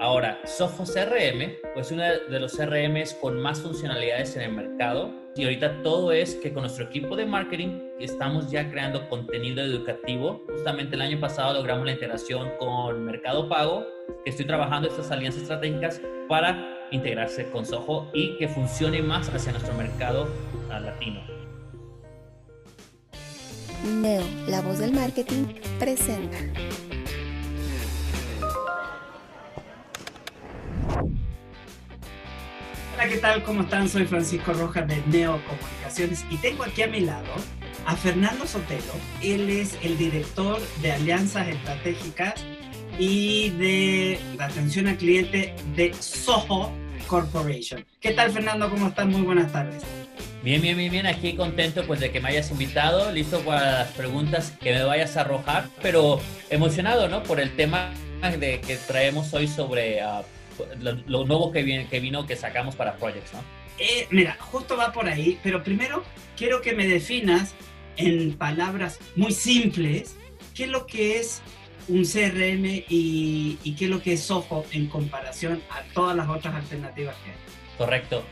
Ahora, Soho CRM, pues uno de los CRMs con más funcionalidades en el mercado. Y ahorita todo es que con nuestro equipo de marketing estamos ya creando contenido educativo. Justamente el año pasado logramos la integración con Mercado Pago, que estoy trabajando estas alianzas estratégicas para integrarse con Soho y que funcione más hacia nuestro mercado latino. Neo, la voz del marketing, presenta. Hola, ¿qué tal? ¿Cómo están? Soy Francisco Rojas de Neo Comunicaciones y tengo aquí a mi lado a Fernando Sotelo. Él es el director de alianzas estratégicas y de la atención al cliente de Soho Corporation. ¿Qué tal, Fernando? ¿Cómo estás? Muy buenas tardes. Bien, bien, bien, bien. Aquí contento pues de que me hayas invitado, listo para las preguntas que me vayas a arrojar, pero emocionado, ¿no? Por el tema de que traemos hoy sobre uh, lo, lo, nuevo que, viene, que vino, que sacamos para Projects, ¿no? Eh, mira, justo va por ahí, pero primero quiero que me definas en palabras muy simples qué es lo que es un CRM y, y qué es lo que es Soho en comparación a todas las otras alternativas que hay. Correcto.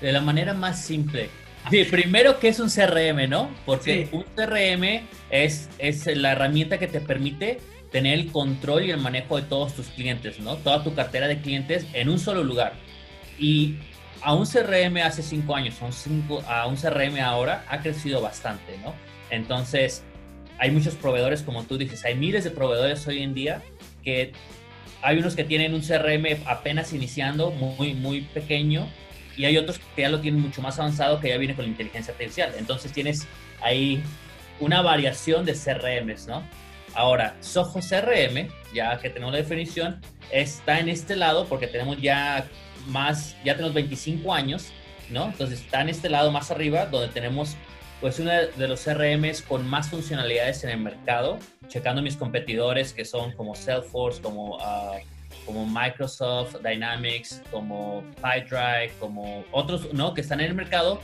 De la manera más simple. Sí, primero, ¿qué es un CRM, no? Porque sí. un CRM es, es la herramienta que te permite tener el control y el manejo de todos tus clientes, ¿no? Toda tu cartera de clientes en un solo lugar. Y a un CRM hace cinco años, a un, cinco, a un CRM ahora ha crecido bastante, ¿no? Entonces, hay muchos proveedores, como tú dices, hay miles de proveedores hoy en día que hay unos que tienen un CRM apenas iniciando, muy, muy pequeño, y hay otros que ya lo tienen mucho más avanzado, que ya viene con la inteligencia artificial. Entonces, tienes ahí una variación de CRMs, ¿no? Ahora, Soho CRM, ya que tenemos la definición, está en este lado porque tenemos ya más, ya tenemos 25 años, ¿no? Entonces está en este lado más arriba donde tenemos pues uno de los CRMs con más funcionalidades en el mercado, checando mis competidores que son como Salesforce, como, uh, como Microsoft Dynamics, como PyDrive, como otros, ¿no? Que están en el mercado.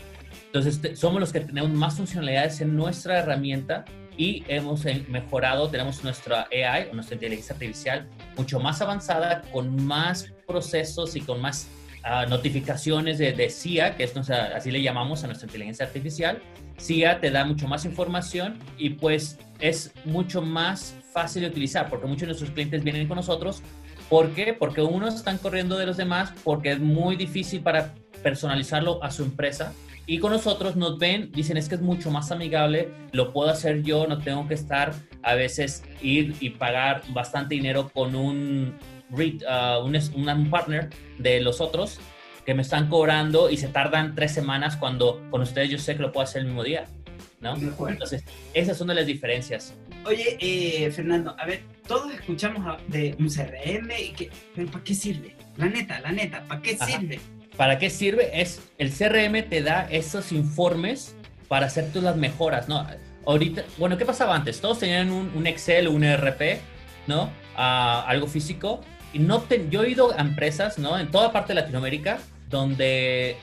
Entonces somos los que tenemos más funcionalidades en nuestra herramienta y hemos mejorado, tenemos nuestra AI, nuestra inteligencia artificial, mucho más avanzada, con más procesos y con más uh, notificaciones de, de, CIA, que es nuestra, así le llamamos a nuestra inteligencia artificial. CIA te da mucho más información y pues es mucho más fácil de utilizar, porque muchos de nuestros clientes vienen con nosotros. ¿Por qué? Porque unos están corriendo de los demás, porque es muy difícil para personalizarlo a su empresa y con nosotros nos ven, dicen es que es mucho más amigable, lo puedo hacer yo, no tengo que estar a veces ir y pagar bastante dinero con un, uh, un, un partner de los otros que me están cobrando y se tardan tres semanas cuando con ustedes yo sé que lo puedo hacer el mismo día. ¿no? Entonces, esas son de las diferencias. Oye, eh, Fernando, a ver, todos escuchamos de un CRM, y que, pero ¿para qué sirve? La neta, la neta, ¿para qué Ajá. sirve? ¿Para qué sirve? Es el CRM te da esos informes para hacer todas las mejoras, ¿no? Ahorita, bueno, ¿qué pasaba antes? Todos tenían un, un Excel, un ERP, ¿no? Uh, algo físico. Y no te, yo he ido a empresas, ¿no? En toda parte de Latinoamérica, donde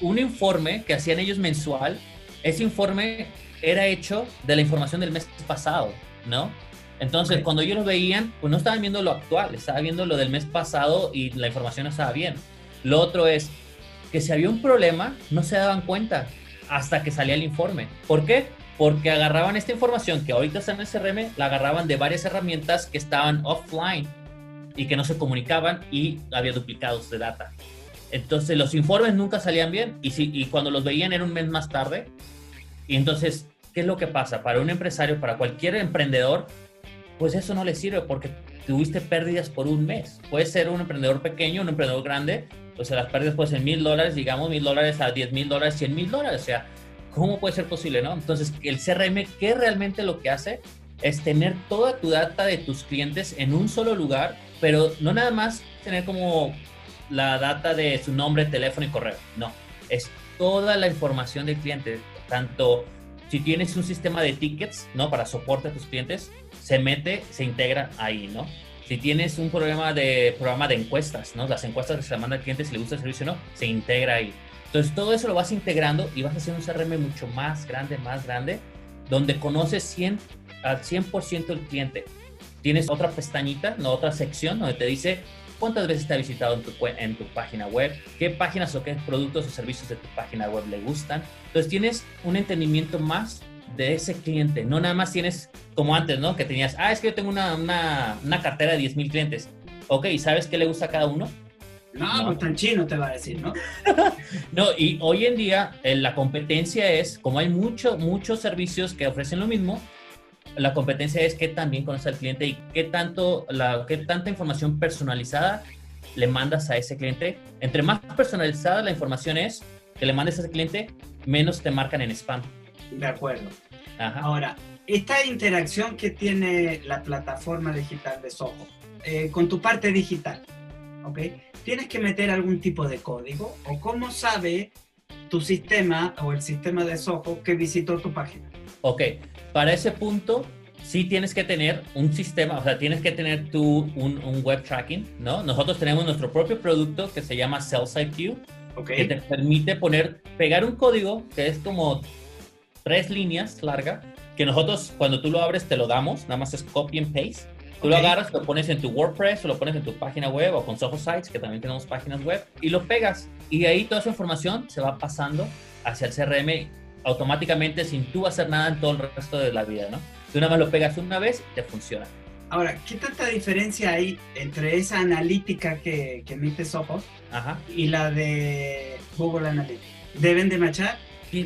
un informe que hacían ellos mensual, ese informe era hecho de la información del mes pasado, ¿no? Entonces, okay. cuando ellos lo veían, pues no estaban viendo lo actual, estaban viendo lo del mes pasado y la información no estaba bien. Lo otro es que si había un problema, no se daban cuenta hasta que salía el informe. ¿Por qué? Porque agarraban esta información que ahorita está en el CRM, la agarraban de varias herramientas que estaban offline y que no se comunicaban y había duplicados de data. Entonces los informes nunca salían bien y, si, y cuando los veían era un mes más tarde. Y entonces, ¿qué es lo que pasa? Para un empresario, para cualquier emprendedor, pues eso no le sirve porque tuviste pérdidas por un mes. Puede ser un emprendedor pequeño, un emprendedor grande, o sea, las pérdidas pueden ser mil dólares, digamos, mil dólares a diez mil dólares, cien mil dólares. O sea, ¿cómo puede ser posible, no? Entonces, el CRM, ¿qué realmente lo que hace? es tener toda tu data de tus clientes en un solo lugar, pero no nada más tener como la data de su nombre, teléfono y correo. No, es toda la información del cliente, tanto si tienes un sistema de tickets, ¿no? Para soporte a tus clientes, se mete, se integra ahí, ¿no? Si tienes un programa de, programa de encuestas, ¿no? Las encuestas que se manda al cliente si le gusta el servicio o no, se integra ahí. Entonces todo eso lo vas integrando y vas hacer un CRM mucho más grande, más grande, donde conoces 100, al 100% el cliente. Tienes otra pestañita, no otra sección donde te dice cuántas veces te ha visitado en tu, en tu página web, qué páginas o qué productos o servicios de tu página web le gustan. Entonces tienes un entendimiento más de ese cliente. No nada más tienes como antes, ¿no? Que tenías, ah, es que yo tengo una, una, una cartera de 10 mil clientes. Ok, ¿sabes qué le gusta a cada uno? No, pues tan chino te va a decir, ¿no? no, y hoy en día eh, la competencia es, como hay mucho, muchos servicios que ofrecen lo mismo, la competencia es qué tan bien conoce al cliente y qué, tanto, la, qué tanta información personalizada le mandas a ese cliente. Entre más personalizada la información es que le mandes a ese cliente, menos te marcan en spam. De acuerdo. Ahora, esta interacción que tiene la plataforma digital de Soho eh, con tu parte digital, ¿ok? ¿Tienes que meter algún tipo de código o cómo sabe tu sistema o el sistema de Soho que visitó tu página? Ok, para ese punto sí tienes que tener un sistema, o sea, tienes que tener tú un, un web tracking, ¿no? Nosotros tenemos nuestro propio producto que se llama SalesIQ, okay. que te permite poner, pegar un código que es como tres líneas larga, que nosotros cuando tú lo abres te lo damos, nada más es copy and paste. Tú lo agarras, lo pones en tu WordPress o lo pones en tu página web o con Soho Sites, que también tenemos páginas web, y lo pegas. Y ahí toda esa información se va pasando hacia el CRM automáticamente sin tú hacer nada en todo el resto de la vida, ¿no? Tú nada más lo pegas una vez y te funciona. Ahora, ¿qué tanta diferencia hay entre esa analítica que, que emite Soho y la de Google Analytics? ¿Deben de machar?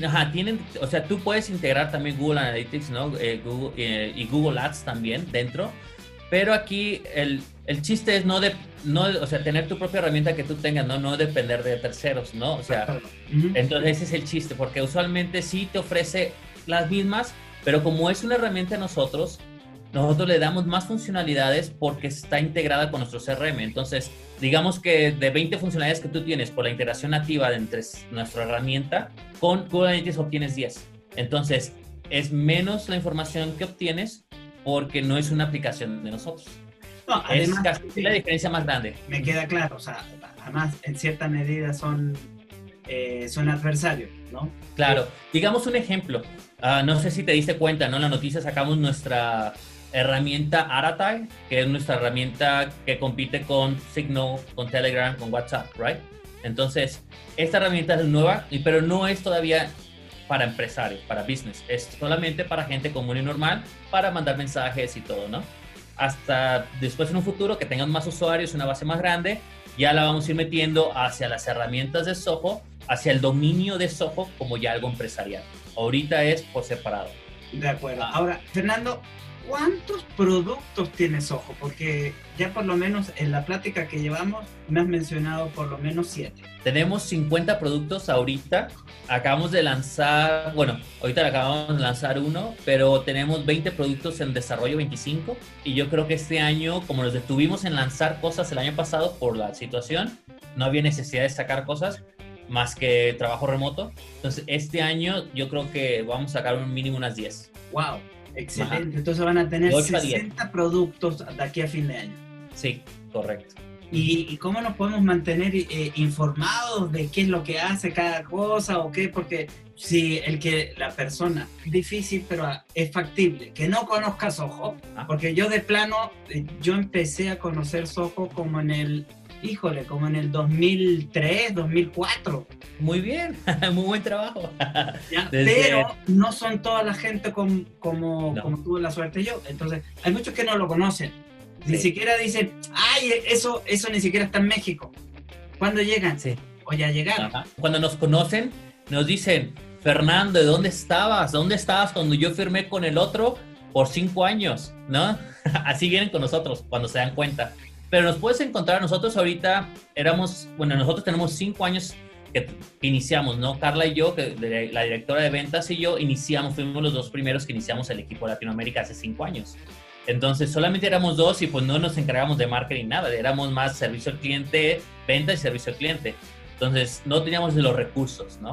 Ajá, tienen, o sea, tú puedes integrar también Google Analytics, ¿no? Eh, Google, eh, y Google Ads también dentro, pero aquí el, el, chiste es no de, no, o sea, tener tu propia herramienta que tú tengas, ¿no? No depender de terceros, ¿no? O sea, entonces ese es el chiste, porque usualmente sí te ofrece las mismas, pero como es una herramienta de nosotros, nosotros le damos más funcionalidades porque está integrada con nuestro CRM. Entonces, digamos que de 20 funcionalidades que tú tienes por la integración nativa de entre nuestra herramienta, con Analytics obtienes 10. Entonces, es menos la información que obtienes porque no es una aplicación de nosotros. No, además, es casi la diferencia más grande. Me queda claro, o sea, además en cierta medida son, eh, son adversarios, ¿no? Claro, digamos un ejemplo. Uh, no sé si te diste cuenta, ¿no? En la noticia sacamos nuestra herramienta Aratai, que es nuestra herramienta que compite con Signal, con Telegram, con WhatsApp, ¿right? Entonces, esta herramienta es nueva, pero no es todavía para empresarios, para business. Es solamente para gente común y normal, para mandar mensajes y todo, ¿no? Hasta después en un futuro que tengan más usuarios, una base más grande, ya la vamos a ir metiendo hacia las herramientas de Soho, hacia el dominio de Soho como ya algo empresarial. Ahorita es por separado. De acuerdo. Ahora, Fernando, ¿cuántos productos tienes Soho? Porque ya por lo menos en la plática que llevamos me has mencionado por lo menos siete. Tenemos 50 productos ahorita. Acabamos de lanzar, bueno, ahorita acabamos de lanzar uno, pero tenemos 20 productos en desarrollo, 25. Y yo creo que este año, como nos detuvimos en lanzar cosas el año pasado por la situación, no había necesidad de sacar cosas más que trabajo remoto. Entonces, este año yo creo que vamos a sacar un mínimo unas 10. ¡Wow! Excelente. Entonces van a tener 60 productos de aquí a fin de año. Sí, correcto. ¿Y, cómo nos podemos mantener eh, informados de qué es lo que hace cada cosa o qué? Porque si el que la persona, difícil pero es factible, que no conozca Soho, ah. porque yo de plano, eh, yo empecé a conocer Soho como en el, híjole, como en el 2003, 2004. Muy bien, muy buen trabajo. Pero no son toda la gente como, como, como tuve la suerte yo, entonces hay muchos que no lo conocen ni siquiera dicen, ay, eso, eso ni siquiera está en México. ¿Cuándo llegan? Sí. O ya llegaron. Cuando nos conocen, nos dicen, Fernando, ¿de dónde estabas? ¿Dónde estabas cuando yo firmé con el otro por cinco años? ¿No? Así vienen con nosotros cuando se dan cuenta. Pero nos puedes encontrar, nosotros ahorita éramos, bueno, nosotros tenemos cinco años que iniciamos, ¿no? Carla y yo, que la directora de ventas y yo, iniciamos, fuimos los dos primeros que iniciamos el equipo Latinoamérica hace cinco años. Entonces solamente éramos dos y pues no nos encargamos de marketing nada, éramos más servicio al cliente, venta y servicio al cliente. Entonces no teníamos los recursos, ¿no?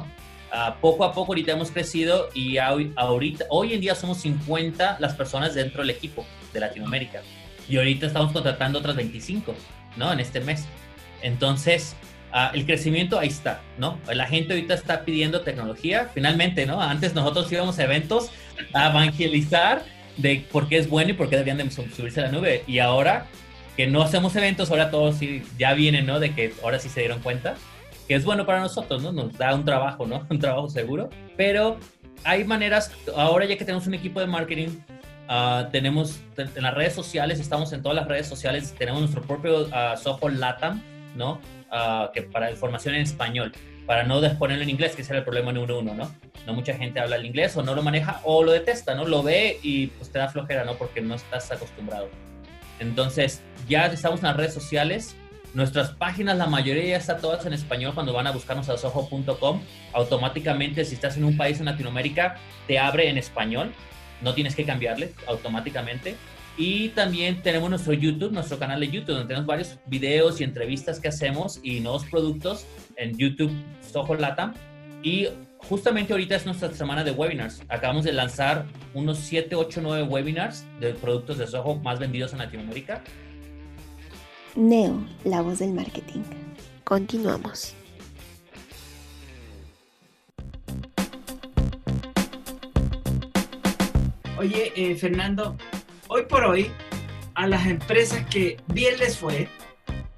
Uh, poco a poco ahorita hemos crecido y hoy, ahorita, hoy en día somos 50 las personas dentro del equipo de Latinoamérica. Y ahorita estamos contratando otras 25, ¿no? En este mes. Entonces, uh, el crecimiento ahí está, ¿no? La gente ahorita está pidiendo tecnología, finalmente, ¿no? Antes nosotros íbamos a eventos a evangelizar de por qué es bueno y por qué debían de subirse a la nube. Y ahora que no hacemos eventos, ahora todos sí, ya vienen, ¿no? De que ahora sí se dieron cuenta que es bueno para nosotros, ¿no? Nos da un trabajo, ¿no? Un trabajo seguro. Pero hay maneras, ahora ya que tenemos un equipo de marketing, uh, tenemos en las redes sociales, estamos en todas las redes sociales, tenemos nuestro propio uh, software LATAM, ¿no? Uh, que para información en español, para no ponerlo en inglés, que ese era el problema número uno, ¿no? No mucha gente habla el inglés o no lo maneja o lo detesta, ¿no? Lo ve y pues te da flojera, ¿no? Porque no estás acostumbrado. Entonces, ya estamos en las redes sociales, Nuestras páginas, la mayoría ya está todas en español cuando van a buscarnos a soho.com. Automáticamente, si estás en un país en Latinoamérica, te abre en español. No tienes que cambiarle automáticamente. Y también tenemos nuestro YouTube, nuestro canal de YouTube, donde tenemos varios videos y entrevistas que hacemos y nuevos productos en YouTube Soho Latam. Y justamente ahorita es nuestra semana de webinars. Acabamos de lanzar unos 7, 8, 9 webinars de productos de Soho más vendidos en Latinoamérica. Neo, la voz del marketing. Continuamos. Oye, eh, Fernando, hoy por hoy a las empresas que bien les fue,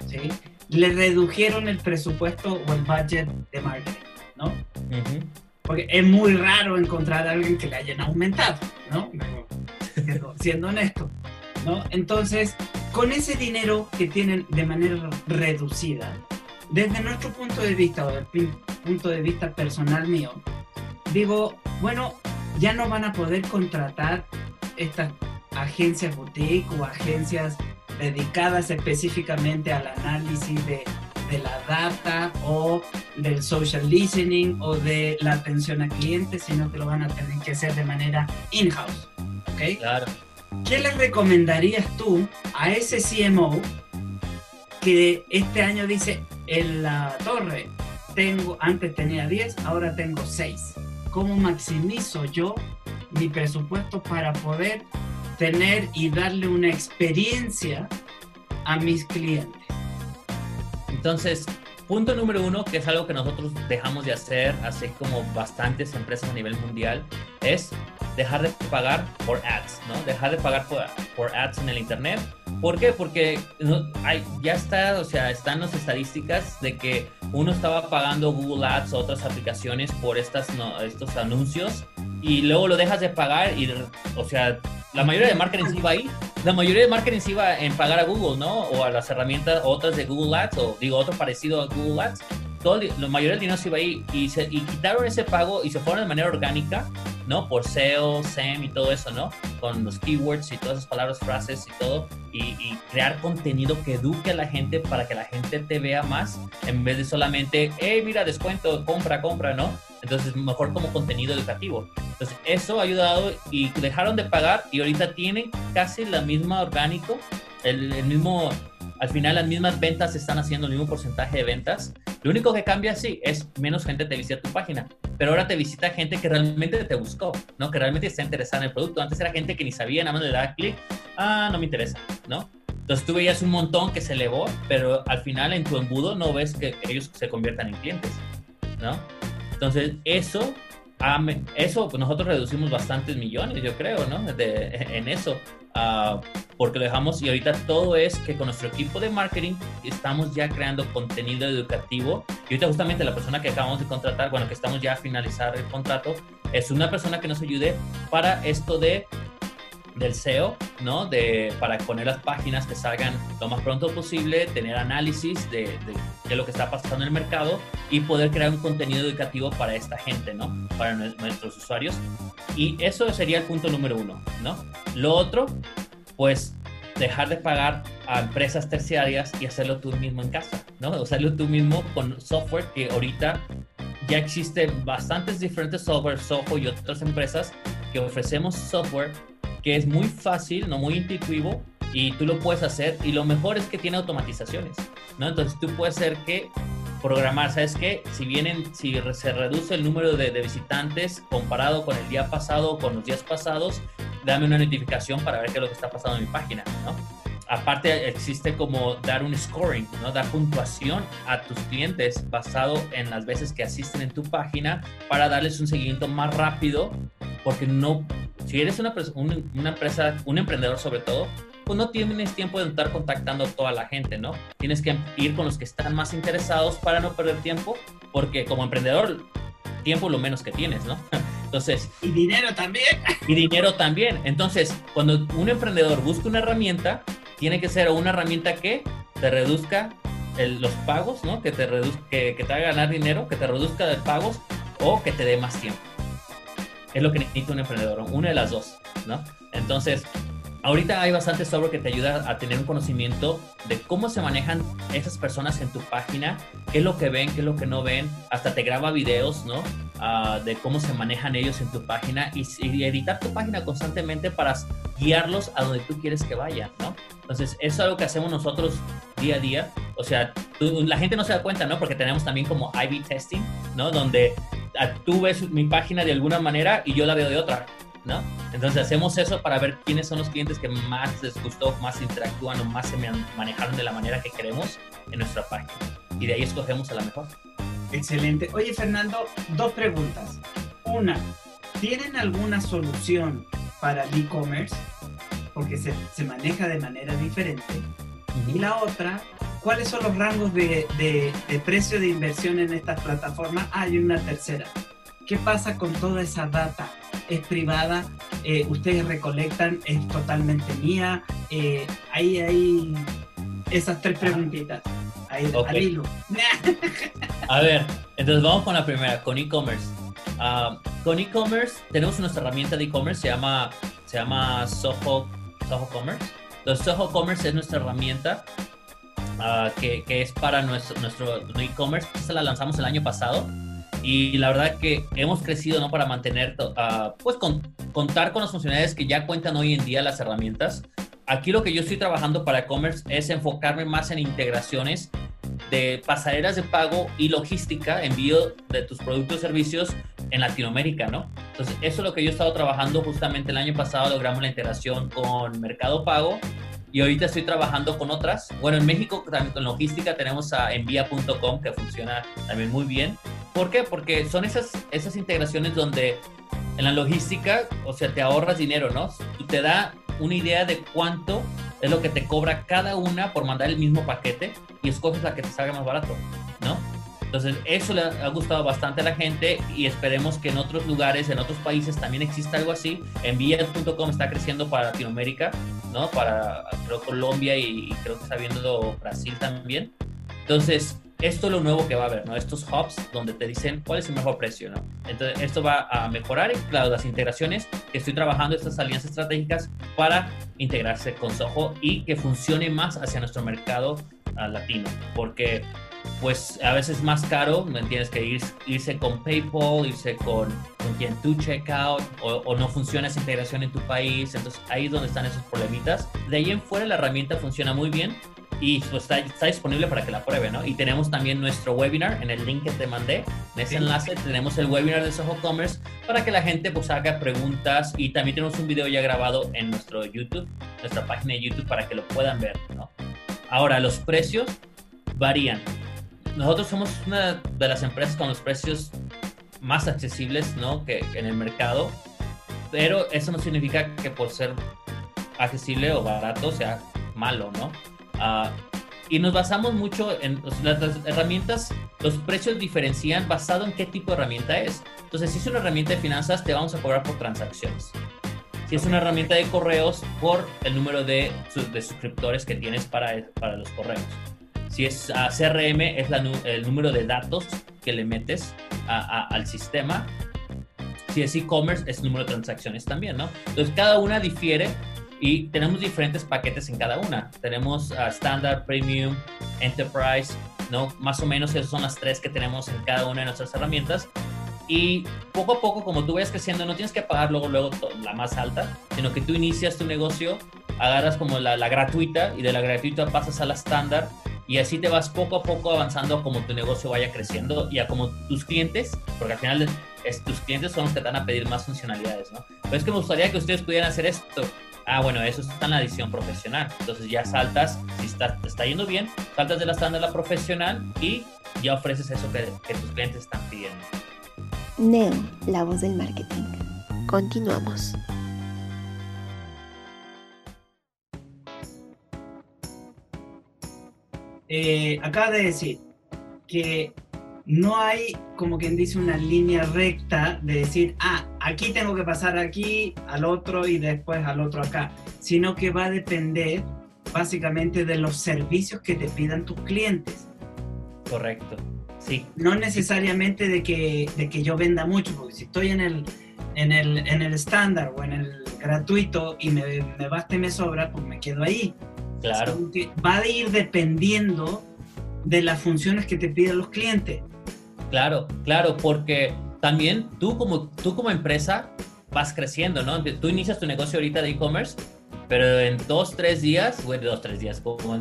¿sí? le redujeron el presupuesto o el budget de marketing, ¿no? Porque es muy raro encontrar a alguien que le hayan aumentado, ¿no? Siendo, siendo honesto, ¿no? Entonces, con ese dinero que tienen de manera reducida, desde nuestro punto de vista o del punto de vista personal mío, digo, bueno, ya no van a poder contratar estas agencias boutique o agencias dedicadas específicamente al análisis de, de, la data o del social listening o de la atención a clientes, sino que lo van a tener que hacer de manera in-house. ¿Ok? Claro. ¿Qué le recomendarías tú a ese CMO que este año dice en la torre, tengo, antes tenía 10, ahora tengo 6? ¿Cómo maximizo yo mi presupuesto para poder tener y darle una experiencia a mis clientes? Entonces, punto número uno, que es algo que nosotros dejamos de hacer, así como bastantes empresas a nivel mundial, es dejar de pagar por ads, ¿no? Dejar de pagar por, por ads en el Internet. ¿Por qué? Porque hay, ya está, o sea, están las estadísticas de que uno estaba pagando Google Ads o otras aplicaciones por estas, no, estos anuncios y luego lo dejas de pagar y, o sea, la mayoría de marketing se iba ahí. La mayoría de marketing se iba en pagar a Google, ¿no? O a las herramientas otras de Google Ads, o digo, otro parecido a Google Ads. Todo, la mayoría del dinero se iba ahí y, se, y quitaron ese pago y se fueron de manera orgánica, ¿no? Por SEO, SEM y todo eso, ¿no? Con los keywords y todas esas palabras, frases y todo. Y, y, crear contenido que eduque a la gente para que la gente te vea más en vez de solamente, hey, mira, descuento, compra, compra, ¿no? Entonces, mejor como contenido educativo. Entonces, eso ha ayudado y dejaron de pagar y ahorita tienen casi la misma orgánico, el, el mismo, al final las mismas ventas están haciendo el mismo porcentaje de ventas. Lo único que cambia, sí, es menos gente te visita tu página, pero ahora te visita gente que realmente te buscó, ¿no? Que realmente está interesada en el producto. Antes era gente que ni sabía, nada más le daba clic, ah, no me interesa, ¿no? Entonces tú veías un montón que se elevó, pero al final en tu embudo no ves que ellos se conviertan en clientes, ¿no? Entonces, eso, eso pues nosotros reducimos bastantes millones, yo creo, ¿no? De, en eso, uh, porque lo dejamos y ahorita todo es que con nuestro equipo de marketing estamos ya creando contenido educativo. Y ahorita justamente la persona que acabamos de contratar, bueno, que estamos ya a finalizar el contrato, es una persona que nos ayude para esto de del SEO, ¿no? De, para poner las páginas que salgan lo más pronto posible, tener análisis de, de, lo que está pasando en el mercado y poder crear un contenido educativo para esta gente, ¿no? Para nuestros usuarios. Y eso sería el punto número uno, ¿no? Lo otro, pues dejar de pagar a empresas terciarias y hacerlo tú mismo en casa, ¿no? Hacerlo tú mismo con software que ahorita ya existe bastantes diferentes software, Soho y otras empresas que ofrecemos software que es muy fácil, no muy intuitivo y tú lo puedes hacer y lo mejor es que tiene automatizaciones, ¿no? Entonces tú puedes hacer que programar, ¿sabes qué? Si vienen, si se reduce el número de, de visitantes comparado con el día pasado con los días pasados, dame una notificación para ver qué es lo que está pasando en mi página, ¿no? Aparte existe como dar un scoring, ¿no? Dar puntuación a tus clientes basado en las veces que asisten en tu página para darles un seguimiento más rápido, porque no, si eres una, una empresa, un emprendedor sobre todo, pues no tienes tiempo de estar contactando a toda la gente, ¿no? Tienes que ir con los que están más interesados para no perder tiempo, porque como emprendedor, tiempo lo menos que tienes, ¿no? Entonces... Y dinero también. Y dinero también. Entonces, cuando un emprendedor busca una herramienta, tiene que ser una herramienta que te reduzca los pagos, ¿no? Que te, reduzca, que, que, te haga ganar dinero, que te reduzca de pagos o que te dé más tiempo. Es lo que necesita un emprendedor, una de las dos, ¿no? Entonces, ahorita hay bastante software que te ayuda a tener un conocimiento de cómo se manejan esas personas en tu página, qué es lo que ven, qué es lo que no ven, hasta te graba videos, ¿no? Uh, de cómo se manejan ellos en tu página y, y, editar tu página constantemente para guiarlos a donde tú quieres que vayan, ¿no? Entonces, eso es algo que hacemos nosotros día a día. O sea, la gente no se da cuenta, ¿no? Porque tenemos también como I-B testing, ¿no? Donde a, tú ves mi página de alguna manera y yo la veo de otra. ¿No? Entonces hacemos eso para ver quiénes son los clientes que más les gustó, más interactúan o más se manejaron de la manera que queremos en nuestra página. Y de ahí escogemos a la mejor. Excelente. Oye, Fernando, dos preguntas. Una, ¿tienen alguna solución para el e-commerce? Porque se, se, maneja de manera diferente. Uh -huh. Y la otra, ¿cuáles son los rangos de, de, de precio de inversión en estas plataformas? Ah, y una tercera. ¿Qué pasa con toda esa data? Es privada, eh, ustedes recolectan, es totalmente mía. Eh, ahí hay esas tres preguntitas. Ahí, okay. al hilo. A ver, entonces vamos con la primera, con e-commerce. Uh, con e-commerce tenemos nuestra herramienta de e-commerce, se llama, se llama Soho, Soho Commerce. Entonces Soho Commerce es nuestra herramienta uh, que, que, es para nuestro, nuestro e-commerce. Esta la lanzamos el año pasado y la verdad que hemos crecido no para mantener uh, pues con, contar con las funcionalidades que ya cuentan hoy en día las herramientas aquí lo que yo estoy trabajando para e-commerce es enfocarme más en integraciones de pasarelas de pago y logística envío de tus productos y servicios en Latinoamérica no entonces eso es lo que yo he estado trabajando justamente el año pasado logramos la integración con Mercado Pago y ahorita estoy trabajando con otras. Bueno, en México también con logística tenemos a envía.com que funciona también muy bien. ¿Por qué? Porque son esas, esas integraciones donde en la logística, o sea, te ahorras dinero, ¿no? Y te da una idea de cuánto es lo que te cobra cada una por mandar el mismo paquete y escoges la que te salga más barato, ¿no? Entonces, eso le ha gustado bastante a la gente y esperemos que en otros lugares, en otros países también exista algo así. Envía.com está creciendo para Latinoamérica, ¿no? Para, creo, Colombia y, y creo que está viendo Brasil también. Entonces, esto es lo nuevo que va a haber, ¿no? Estos hubs donde te dicen cuál es el mejor precio, ¿no? Entonces, esto va a mejorar, claro, las integraciones que estoy trabajando, estas alianzas estratégicas para integrarse con Soho y que funcione más hacia nuestro mercado uh, latino, porque pues a veces es más caro, ¿me entiendes? Que ir, irse con PayPal, irse con, con quien tú checkout o, o, no funciona esa integración en tu país. Entonces ahí es donde están esos problemitas. De ahí en fuera la herramienta funciona muy bien y pues, está, está, disponible para que la prueben, ¿no? Y tenemos también nuestro webinar en el link que te mandé. En ese sí. enlace tenemos el webinar de Soho Commerce para que la gente pues haga preguntas y también tenemos un video ya grabado en nuestro YouTube, nuestra página de YouTube para que lo puedan ver, ¿no? Ahora, los precios varían nosotros somos una de las empresas con los precios más accesibles ¿no? que, en el mercado, pero eso no significa que por ser accesible o barato sea malo, ¿no? Uh, y nos basamos mucho en las, las, herramientas, los precios diferencian basado en qué tipo de herramienta es. Entonces, si es una herramienta de finanzas, te vamos a cobrar por transacciones. Si es una herramienta de correos, por el número de, de suscriptores que tienes para, para los correos. Si es uh, CRM, es la, el número de datos que le metes a, a, al sistema. Si es e-commerce, es el número de transacciones también, ¿no? Entonces, cada una difiere y tenemos diferentes paquetes en cada una. Tenemos uh, Standard, Premium, Enterprise, ¿no? Más o menos esas son las tres que tenemos en cada una de nuestras herramientas. Y poco a poco, como tú vayas creciendo, no tienes que pagar luego, luego la más alta, sino que tú inicias tu negocio, agarras como la, la gratuita y de la gratuita pasas a la estándar y así te vas poco a poco avanzando como tu negocio vaya creciendo y a como tus clientes, porque al final es, tus clientes son los que te van a pedir más funcionalidades, ¿no? Pero es que me gustaría que ustedes pudieran hacer esto. Ah, bueno, eso está en la edición profesional. Entonces ya saltas, si está, te está yendo bien, saltas de la estándar a la profesional y ya ofreces eso que, que tus clientes están pidiendo. Neo, la voz del marketing. Continuamos. eh, acaba de decir que no hay, como quien dice, una línea recta de decir, ah, aquí tengo que pasar aquí, al otro y después al otro acá, sino que va a depender básicamente de los servicios que te pidan tus clientes. Correcto, sí. No necesariamente de que, de que yo venda mucho, porque si estoy en el, en el, en el estándar o en el gratuito y me, me basta y me sobra, pues me quedo ahí. Claro. Va a ir dependiendo de las funciones que te piden los clientes. Claro, claro, porque también tú como, tú como empresa vas creciendo, ¿no? Tú inicias tu negocio ahorita de e-commerce, pero en dos, tres días, bueno, dos, tres días, como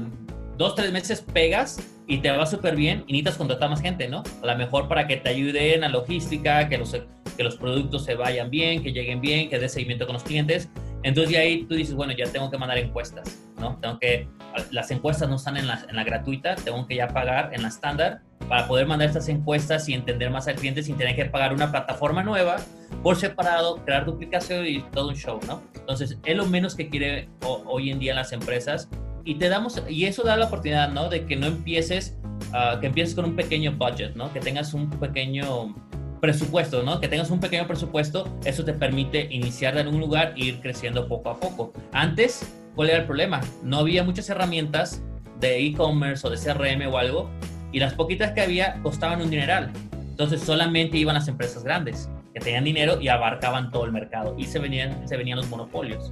dos, tres meses pegas y te va súper bien y necesitas contratar más gente, ¿no? A lo mejor para que te ayuden a logística, que los, que los productos se vayan bien, que lleguen bien, que dé seguimiento con los clientes. Entonces de ahí tú dices, bueno, ya tengo que mandar encuestas, ¿no? Tengo que, las encuestas no están en la, en la gratuita, tengo que ya pagar en la estándar para poder mandar estas encuestas y entender más al cliente sin tener que pagar una plataforma nueva por separado, crear duplicación y todo un show, ¿no? Entonces, es lo menos que quiere hoy en día las empresas y te damos, y eso da la oportunidad, ¿no? De que no empieces, uh, que empieces con un pequeño budget, ¿no? Que tengas un pequeño presupuesto, ¿no? Que tengas un pequeño presupuesto, eso te permite iniciar en un lugar e ir creciendo poco a poco. Antes, ¿cuál era el problema? No había muchas herramientas de e-commerce o de CRM o algo, y las poquitas que había costaban un dineral. Entonces solamente iban las empresas grandes, que tenían dinero y abarcaban todo el mercado, y se venían, se venían los monopolios.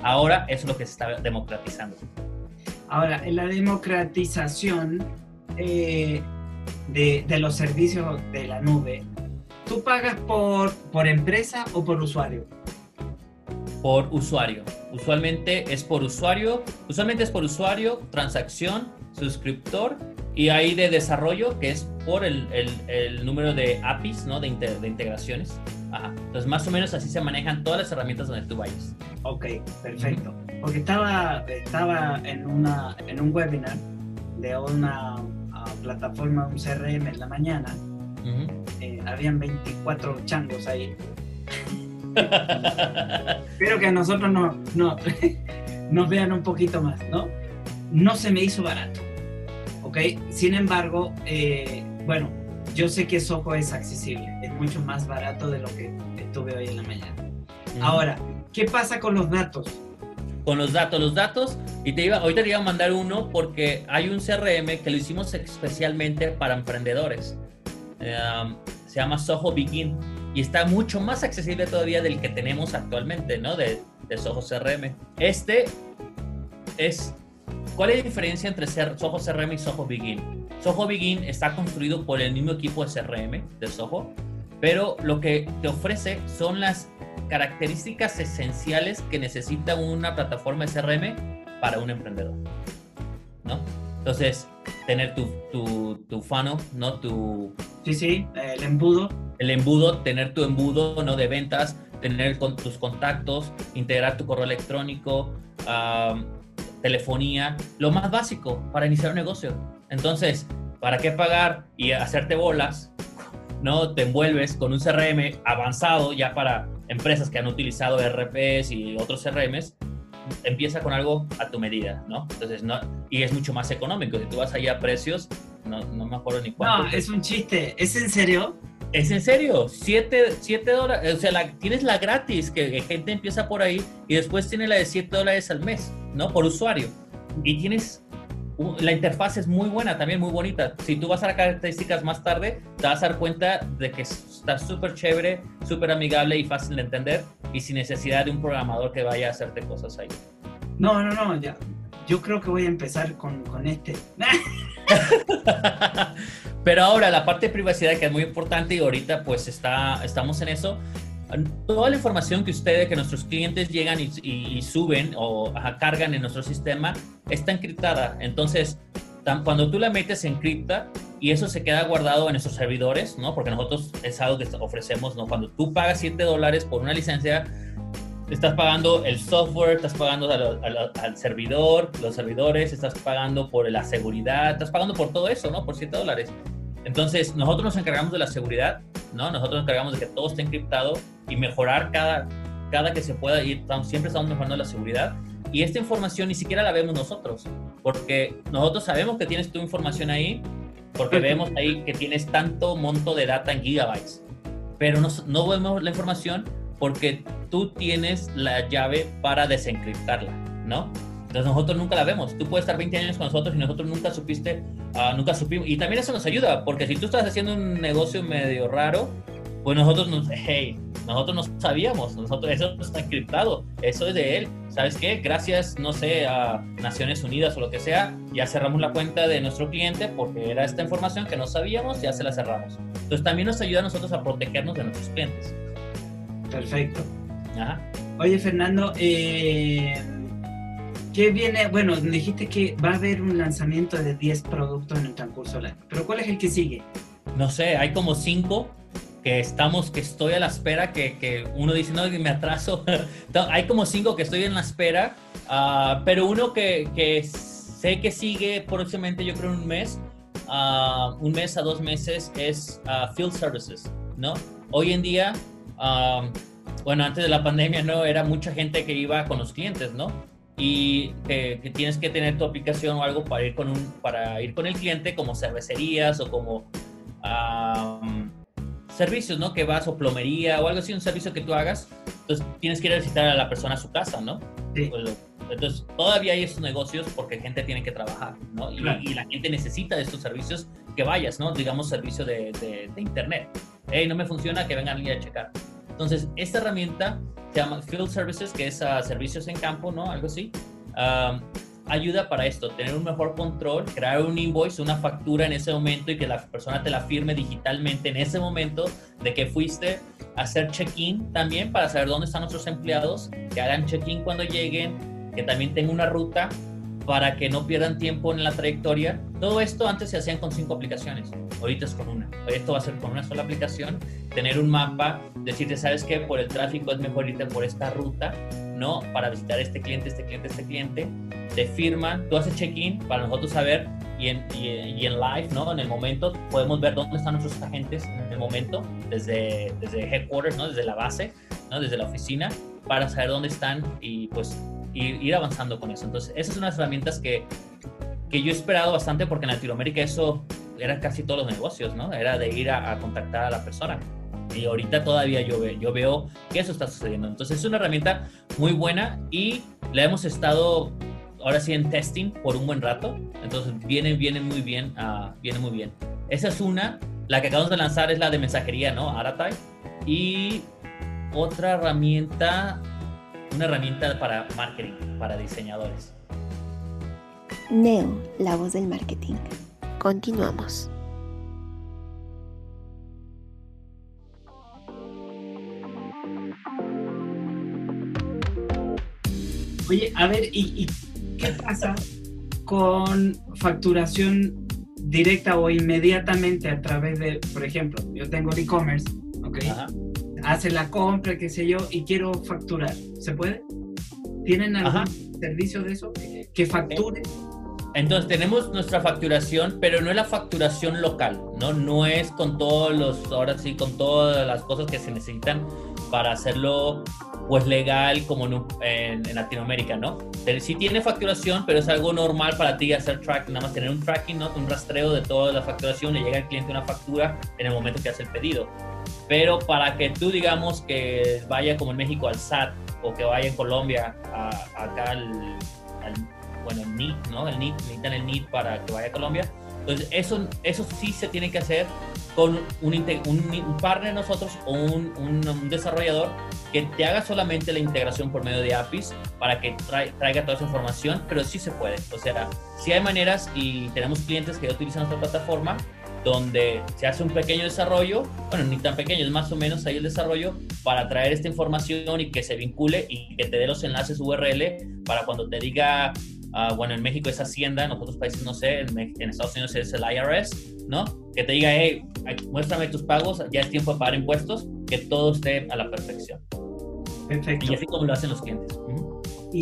Ahora eso es lo que se está democratizando. Ahora, en la democratización eh, de, de los servicios de la nube, ¿Tú pagas por, por empresa o por usuario? Por usuario. Usualmente es por usuario. Usualmente es por usuario, transacción, suscriptor y ahí de desarrollo, que es por el, el, el número de APIs, ¿no? De, inter, de integraciones. Ajá. Entonces, más o menos así se manejan todas las herramientas donde tú vayas. Ok, perfecto. Porque estaba, estaba en, una, en un webinar de una uh, plataforma, un CRM en la mañana, Uh -huh. eh, habían 24 changos ahí. Espero que a nosotros no, no, nos vean un poquito más, ¿no? No se me hizo barato, ¿ok? Sin embargo, eh, bueno, yo sé que Soho es accesible, es mucho más barato de lo que estuve hoy en la mañana. Ahora, ¿qué pasa con los datos? Con los datos, los datos, y te iba, ahorita te iba a mandar uno porque hay un CRM que lo hicimos especialmente para emprendedores. Um, se llama Soho Begin y está mucho más accesible todavía del que tenemos actualmente, ¿no? De, de Soho CRM. Este es... ¿Cuál es la diferencia entre Soho CRM y Soho Begin? Soho Begin está construido por el mismo equipo de CRM de Soho, pero lo que te ofrece son las características esenciales que necesita una plataforma de CRM para un emprendedor, ¿no? Entonces, tener tu, tu, tu funnel, ¿no? Tu... Sí, sí, el embudo. El embudo, tener tu embudo, ¿no? De ventas, tener con tus contactos, integrar tu correo electrónico, um, telefonía, lo más básico para iniciar un negocio. Entonces, ¿para qué pagar y hacerte bolas? ¿No? Te envuelves con un CRM avanzado ya para empresas que han utilizado RPs y otros CRMs empieza con algo a tu medida, ¿no? Entonces, no, y es mucho más económico. Si tú vas allá a precios, no, no me acuerdo ni cuánto. No, es un chiste. ¿Es en serio? Es en serio, 7 dólares, o sea, la, tienes la gratis, que gente empieza por ahí, y después tiene la de 7 dólares al mes, ¿no? Por usuario. Y tienes la interfaz es muy buena, también muy bonita. Si tú vas a las características más tarde, te vas a dar cuenta de que está súper chévere, súper amigable y fácil de entender y sin necesidad de un programador que vaya a hacerte cosas ahí. No, no, no, ya. Yo creo que voy a empezar con, con este. Pero ahora la parte de privacidad que es muy importante y ahorita pues está, estamos en eso. Toda la información que ustedes, que nuestros clientes llegan y, suben o cargan en nuestro sistema está encriptada. Entonces, cuando tú la metes en cripta y eso se queda guardado en nuestros servidores, ¿no? Porque nosotros es algo que ofrecemos. Cuando tú pagas 7 dólares por una licencia, estás pagando el software, estás pagando al, servidor, los servidores, estás pagando por la seguridad, estás pagando por todo eso, ¿no? Por 7 dólares. Entonces, nosotros nos encargamos de la seguridad, ¿no? Nosotros nos encargamos de que todo esté encriptado y mejorar cada, cada que se pueda ir. Siempre estamos mejorando la seguridad. Y esta información ni siquiera la vemos nosotros, porque nosotros sabemos que tienes tu información ahí, porque vemos ahí que tienes tanto monto de data en gigabytes, pero no, no vemos la información porque tú tienes la llave para desencriptarla, ¿no? Entonces nosotros nunca la vemos. Tú puedes estar 20 años con nosotros y nosotros nunca supiste, uh, nunca supimos. Y también eso nos ayuda, porque si tú estás haciendo un negocio medio raro, pues nosotros nos, hey, nosotros no sabíamos, nosotros eso está encriptado, eso es de él. ¿Sabes qué? Gracias, no sé, a Naciones Unidas o lo que sea, ya cerramos la cuenta de nuestro cliente porque era esta información que no sabíamos, ya se la cerramos. Entonces también nos ayuda a nosotros a protegernos de nuestros clientes. Perfecto. Oye, Fernando, eh, ¿qué viene? Bueno, dijiste que va a haber un lanzamiento de 10 productos en el transcurso del año, pero ¿cuál es el que sigue? No sé, hay como 5 que estamos, que estoy a la espera, que, que uno dice, no, me atraso. hay como 5 que estoy en la espera, uh, pero uno que, que, sé que sigue próximamente, yo creo un mes, uh, un mes a dos meses, es uh, Field Services, ¿no? Hoy en día bueno, antes de la pandemia, ¿no? Era mucha gente que iba con los clientes, ¿no? Y que, tienes que tener tu aplicación o algo para ir con, un, para ir con el cliente, como cervecerías o como servicios, ¿no? Que vas o plomería o algo así, un servicio que tú hagas. Entonces tienes que ir a visitar a la persona a su casa, ¿no? Sí. Pues, entonces, todavía hay esos negocios porque gente tiene que trabajar, ¿no? Y, y, la gente necesita de estos servicios que vayas, ¿no? Digamos, servicio de, de, de internet. Hey, no me funciona, que vengan a checar. Entonces, esta herramienta se llama Field Services, que es uh, servicios en campo, ¿no? Algo así. ayuda para esto, tener un mejor control, crear un invoice, una factura en ese momento y que la persona te la firme digitalmente en ese momento de que fuiste hacer check-in también para saber dónde están nuestros empleados, que hagan check-in cuando lleguen, que también tenga una ruta para que no pierdan tiempo en la trayectoria. Todo esto antes se hacían con cinco aplicaciones, ahorita es con una. Esto va a ser con una sola aplicación, tener un mapa, decirte, ¿sabes qué? Por el tráfico es mejor irte por esta ruta, ¿no? Para visitar este cliente, este cliente, este cliente. Te firman, tú haces check-in para nosotros saber y en, y, en live, ¿no? En el momento podemos ver dónde están nuestros agentes en el momento, desde, desde headquarters, ¿no? Desde la base, ¿no? Desde la oficina, para saber dónde están y pues ir, avanzando con eso. Entonces, esas son unas herramientas que, que yo he esperado bastante porque en Latinoamérica eso era casi todos los negocios, ¿no? Era de ir a, contactar a la persona. Y ahorita todavía yo, yo veo que eso está sucediendo. Entonces es una herramienta muy buena y la hemos estado ahora sí en testing por un buen rato. Entonces viene, viene muy bien, uh, viene muy bien. Esa es una. La que acabamos de lanzar es la de mensajería, ¿no? Aratai. Y otra herramienta una herramienta para marketing, para diseñadores. Neo, la voz del marketing. Continuamos. Oye, a ver, ¿y, qué pasa con facturación directa o inmediatamente a través de, por ejemplo, yo tengo e-commerce, ¿ok? Hace la compra, qué sé yo, y quiero facturar. ¿Se puede? ¿Tienen algún servicio de eso que facture? Entonces tenemos nuestra facturación, pero no es la facturación local, ¿no? No es con todos los, ahora sí, con todas las cosas que se necesitan para hacerlo pues legal como en, en, Latinoamérica, ¿no? Sí tiene facturación, pero es algo normal para ti hacer tracking, nada más tener un tracking, ¿no? Un rastreo de toda la facturación, le llega al cliente una factura en el momento que hace el pedido. Pero para que tú digamos que vaya como en México al SAT o que vaya en Colombia a, acá al, bueno, el NIT, ¿no? El NIT, necesitan el NIT para que vaya a Colombia. Entonces, eso, eso sí se tiene que hacer con un, un, partner de nosotros o un, un, desarrollador que te haga solamente la integración por medio de APIs para que traiga toda esa información, pero sí se puede. O sea, sí hay maneras y tenemos clientes que ya utilizan nuestra plataforma donde se hace un pequeño desarrollo, bueno, ni tan pequeño, es más o menos ahí el desarrollo para traer esta información y que se vincule y que te dé los enlaces URL para cuando te diga Ah, bueno, en México es Hacienda, en otros países no sé, en, Estados Unidos es el IRS, ¿no? Que te diga, hey, muéstrame tus pagos, ya es tiempo de pagar impuestos, que todo esté a la perfección. Perfecto. Y así como lo hacen los clientes.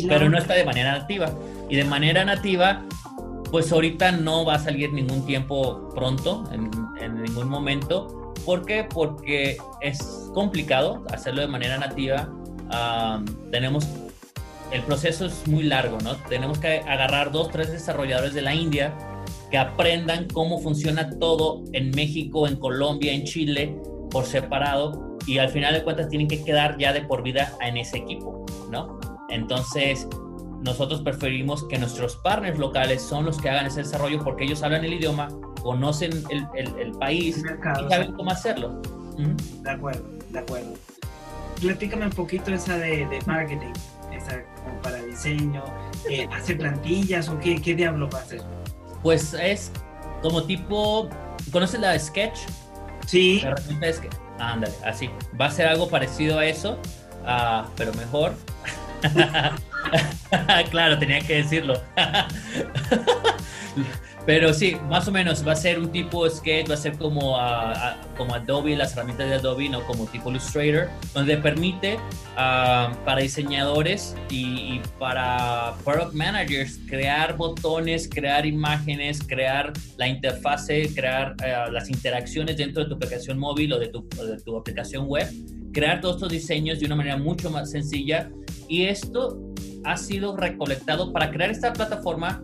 Pero no está de manera nativa. Y de manera nativa, pues ahorita no va a salir ningún tiempo pronto, en, ningún momento. ¿Por qué? Porque es complicado hacerlo de manera nativa. tenemos el proceso es muy largo, ¿no? Tenemos que agarrar dos, tres desarrolladores de la India que aprendan cómo funciona todo en México, en Colombia, en Chile, por separado, y al final de cuentas tienen que quedar ya de por vida en ese equipo, ¿no? Entonces, nosotros preferimos que nuestros partners locales son los que hagan ese desarrollo porque ellos hablan el idioma, conocen el, el, país y saben cómo hacerlo. De acuerdo, de acuerdo. Platícame un poquito esa de, de marketing para diseño? Eh, ¿Hace plantillas o qué, qué diablo va a hacer? Pues es como tipo, ¿conoces la de Sketch? Sí. La herramienta Sketch. ándale, así. Va a ser algo parecido a eso, uh, pero mejor. claro, tenía que decirlo. Pero sí, más o menos va a ser un tipo sketch, va a ser como, como Adobe, las herramientas de Adobe, no como tipo Illustrator, donde permite para diseñadores y, para product managers crear botones, crear imágenes, crear la interfase, crear ah, las interacciones dentro de tu aplicación móvil o de tu, de tu aplicación web, crear todos estos diseños de una manera mucho más sencilla. Y esto ha sido recolectado para crear esta plataforma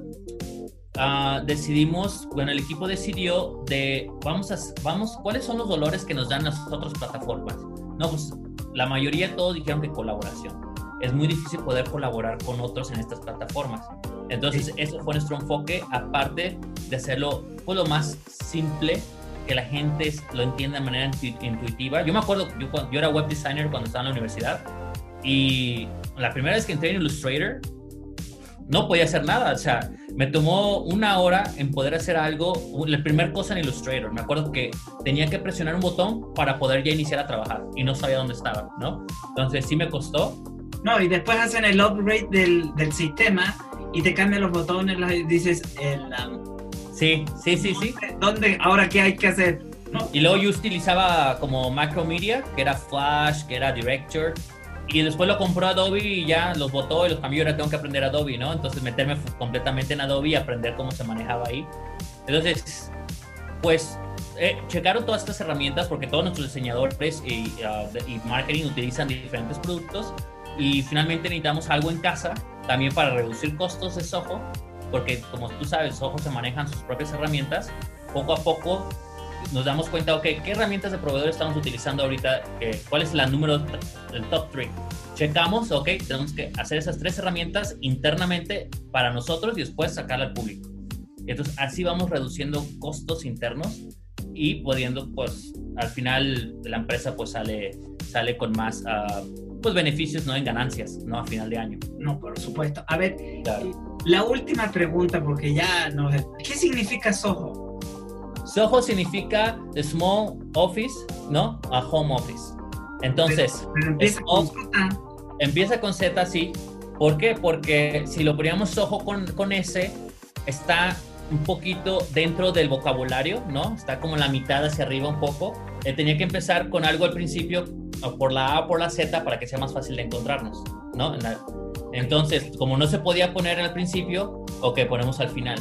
Ah, decidimos, bueno, el equipo decidió de, vamos a, vamos, ¿cuáles son los dolores que nos dan las otras plataformas? No, pues la mayoría de todos dijeron que colaboración. Es muy difícil poder colaborar con otros en estas plataformas. Entonces, eso fue nuestro enfoque, aparte de hacerlo pues, lo más simple, que la gente lo entienda de manera intuitiva. Yo me acuerdo, yo, yo era web designer cuando estaba en la universidad y la primera vez que entré en Illustrator, no podía hacer nada. O sea, me tomó una hora en poder hacer algo, la primera cosa en Illustrator. Me acuerdo que tenía que presionar un botón para poder ya iniciar a trabajar y no sabía dónde estaba, ¿no? Entonces sí me costó. No, y después hacen el upgrade del, del sistema y te cambian los botones, dices, el, um, sí, sí, sí, sí. ¿Dónde, ahora qué hay que hacer? Y luego yo utilizaba como Macromedia, que era Flash, que era Director, y después lo compró Adobe y ya los botó y los cambió. Ahora tengo que aprender Adobe, ¿no? Entonces meterme completamente en Adobe y aprender cómo se manejaba ahí. Entonces, pues eh, checaron todas estas herramientas porque todos nuestros diseñadores y, uh, y, marketing utilizan diferentes productos y finalmente necesitamos algo en casa también para reducir costos de Soho porque como tú sabes, Soho se manejan sus propias herramientas. Poco a poco nos damos cuenta, ok, ¿qué herramientas de proveedor estamos utilizando ahorita? ¿Cuál es la número, el top 3? Checamos, ok, tenemos que hacer esas tres herramientas internamente para nosotros y después sacarla al público. Entonces, así vamos reduciendo costos internos y pudiendo, pues, al final la empresa pues sale, sale con más, uh, pues, beneficios, no en ganancias, ¿no? A final de año. No, por supuesto. A ver, la última pregunta, porque ya no... ¿Qué significa Soho? Soho significa small office, ¿no? A home office. Entonces, empieza, con Z. empieza con Z, sí. ¿Por qué? Porque si lo poníamos Soho con, con S, está un poquito dentro del vocabulario, ¿no? Está como la mitad hacia arriba un poco. Eh, tenía que empezar con algo al principio, por la A o por la Z, para que sea más fácil de encontrarnos, ¿no? entonces, como no se podía poner al principio, o que ponemos al final,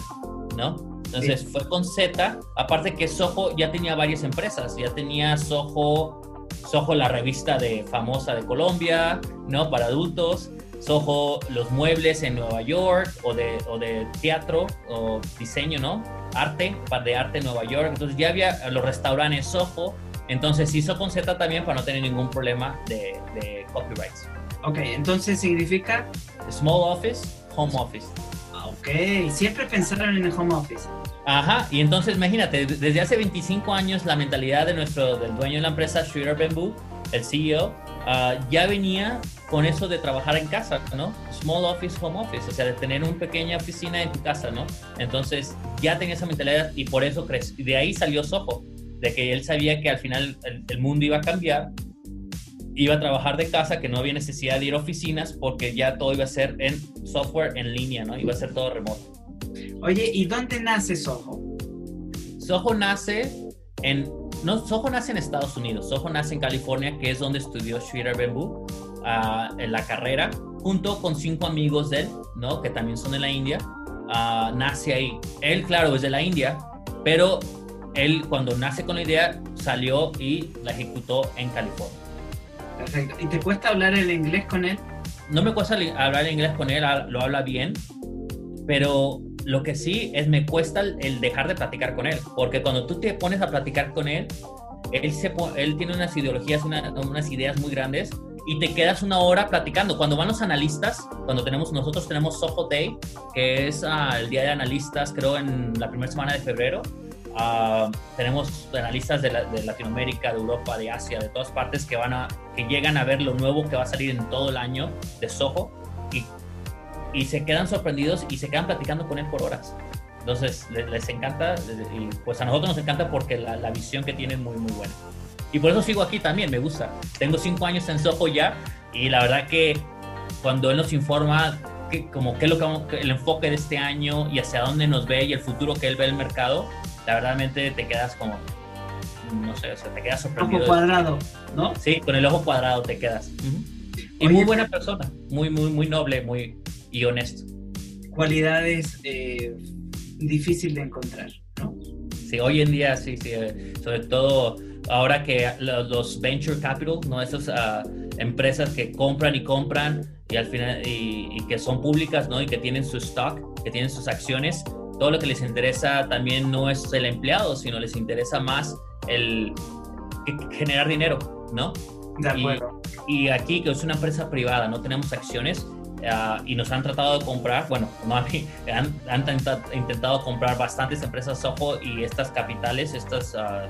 ¿no? Entonces fue con Z, aparte que Soho ya tenía varias empresas, ya tenía Soho, Soho la revista de famosa de Colombia, ¿no? Para adultos, Soho los muebles en Nueva York o de, o de teatro o diseño, ¿no? Arte, para de arte en Nueva York, entonces ya había los restaurantes Soho, entonces hizo con Z también para no tener ningún problema de, de copyrights. Ok, entonces significa... Small office, home office. Ok. Siempre pensaron en el home office. Ajá, y entonces imagínate, desde hace 25 años la mentalidad de nuestro, del dueño de la empresa, Shooter Bamboo, el CEO, ah, ya venía con eso de trabajar en casa, ¿no? Small office, home office, o sea, de tener una pequeña oficina en tu casa, ¿no? Entonces ya tenía esa mentalidad y por eso creció. De ahí salió Soho, de que él sabía que al final el, el mundo iba a cambiar iba a trabajar de casa, que no había necesidad de ir a oficinas porque ya todo iba a ser en software en línea, ¿no? Iba a ser todo remoto. Oye, ¿y dónde nace Soho? Soho nace en no Soho nace en Estados Unidos, Soho nace en California, que es donde estudió Shooter Bamboo uh, en la carrera, junto con cinco amigos de él, ¿no? Que también son de la India. Uh, nace ahí. Él, claro, es de la India, pero él cuando nace con la idea salió y la ejecutó en California. Perfecto. ¿Y te cuesta hablar el inglés con él? No me cuesta hablar inglés con él, lo habla bien, pero lo que sí es me cuesta el dejar de platicar con él, porque cuando tú te pones a platicar con él, él, se, él tiene unas ideologías, una, unas ideas muy grandes y te quedas una hora platicando. Cuando van los analistas, cuando tenemos, nosotros tenemos Soho Day, que es uh, el día de analistas, creo en la primera semana de febrero, Uh, tenemos analistas de, la, de, Latinoamérica, de Europa, de Asia, de todas partes que van a que llegan a ver lo nuevo que va a salir en todo el año de Soho y, y se quedan sorprendidos y se quedan platicando con él por horas. Entonces les, les encanta y pues a nosotros nos encanta porque la, la, visión que tiene es muy muy buena. Y por eso sigo aquí también, me gusta. Tengo cinco años en Soho ya y la verdad que cuando él nos informa que, como qué es lo que el enfoque de este año y hacia dónde nos ve y el futuro que él ve el mercado, la verdadmente te quedas como, no sé, o sea, te quedas sorprendido. Ojo cuadrado, ¿no? Sí, con el ojo cuadrado te quedas. Uh -huh. Y Oye, muy buena persona, muy, muy, muy noble, muy y honesto. Cualidades eh, difícil de encontrar, ¿no? Sí, hoy en día sí, sí, sobre todo ahora que los, los venture capital, ¿no? Esas uh, empresas que compran y compran y al final y, y que son públicas, ¿no? Y que tienen su stock, que tienen sus acciones, todo lo que les interesa también no es el empleado, sino les interesa más el generar dinero, ¿no? De acuerdo. Y, y aquí, que es una empresa privada, no tenemos acciones uh, y nos han tratado de comprar, bueno, no a mí, han, han intentado comprar bastantes empresas Soho y estas capitales, estas... Uh,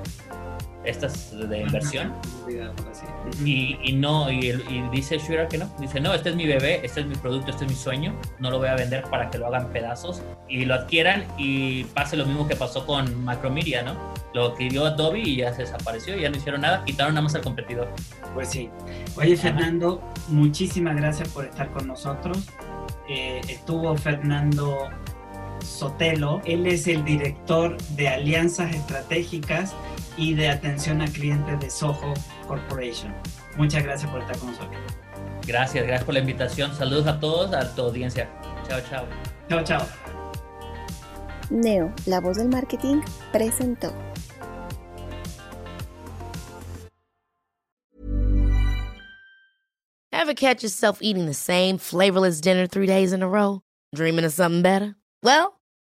estas de inversión. Y, y no y, y dice Shooter que no. Dice no este es mi bebé este es mi producto este es mi sueño no lo voy a vender para que lo hagan pedazos y lo adquieran y pase lo mismo que pasó con Macromedia no lo adquirió Adobe y ya se desapareció ya no hicieron nada quitaron nada más al competidor pues sí. Oye Fernando Ajá. muchísimas gracias por estar con nosotros. Eh, estuvo Fernando Sotelo él es el director de alianzas estratégicas y de atención a clientes de Soho Corporation. Muchas gracias por estar con nosotros. Gracias, gracias por la invitación. Saludos a todos, a tu audiencia. Chao, chao. Chao, chao. Neo, la voz del marketing, presentó. Ever catch yourself eating the same flavorless dinner three days in a row? Dreaming of something better? Well,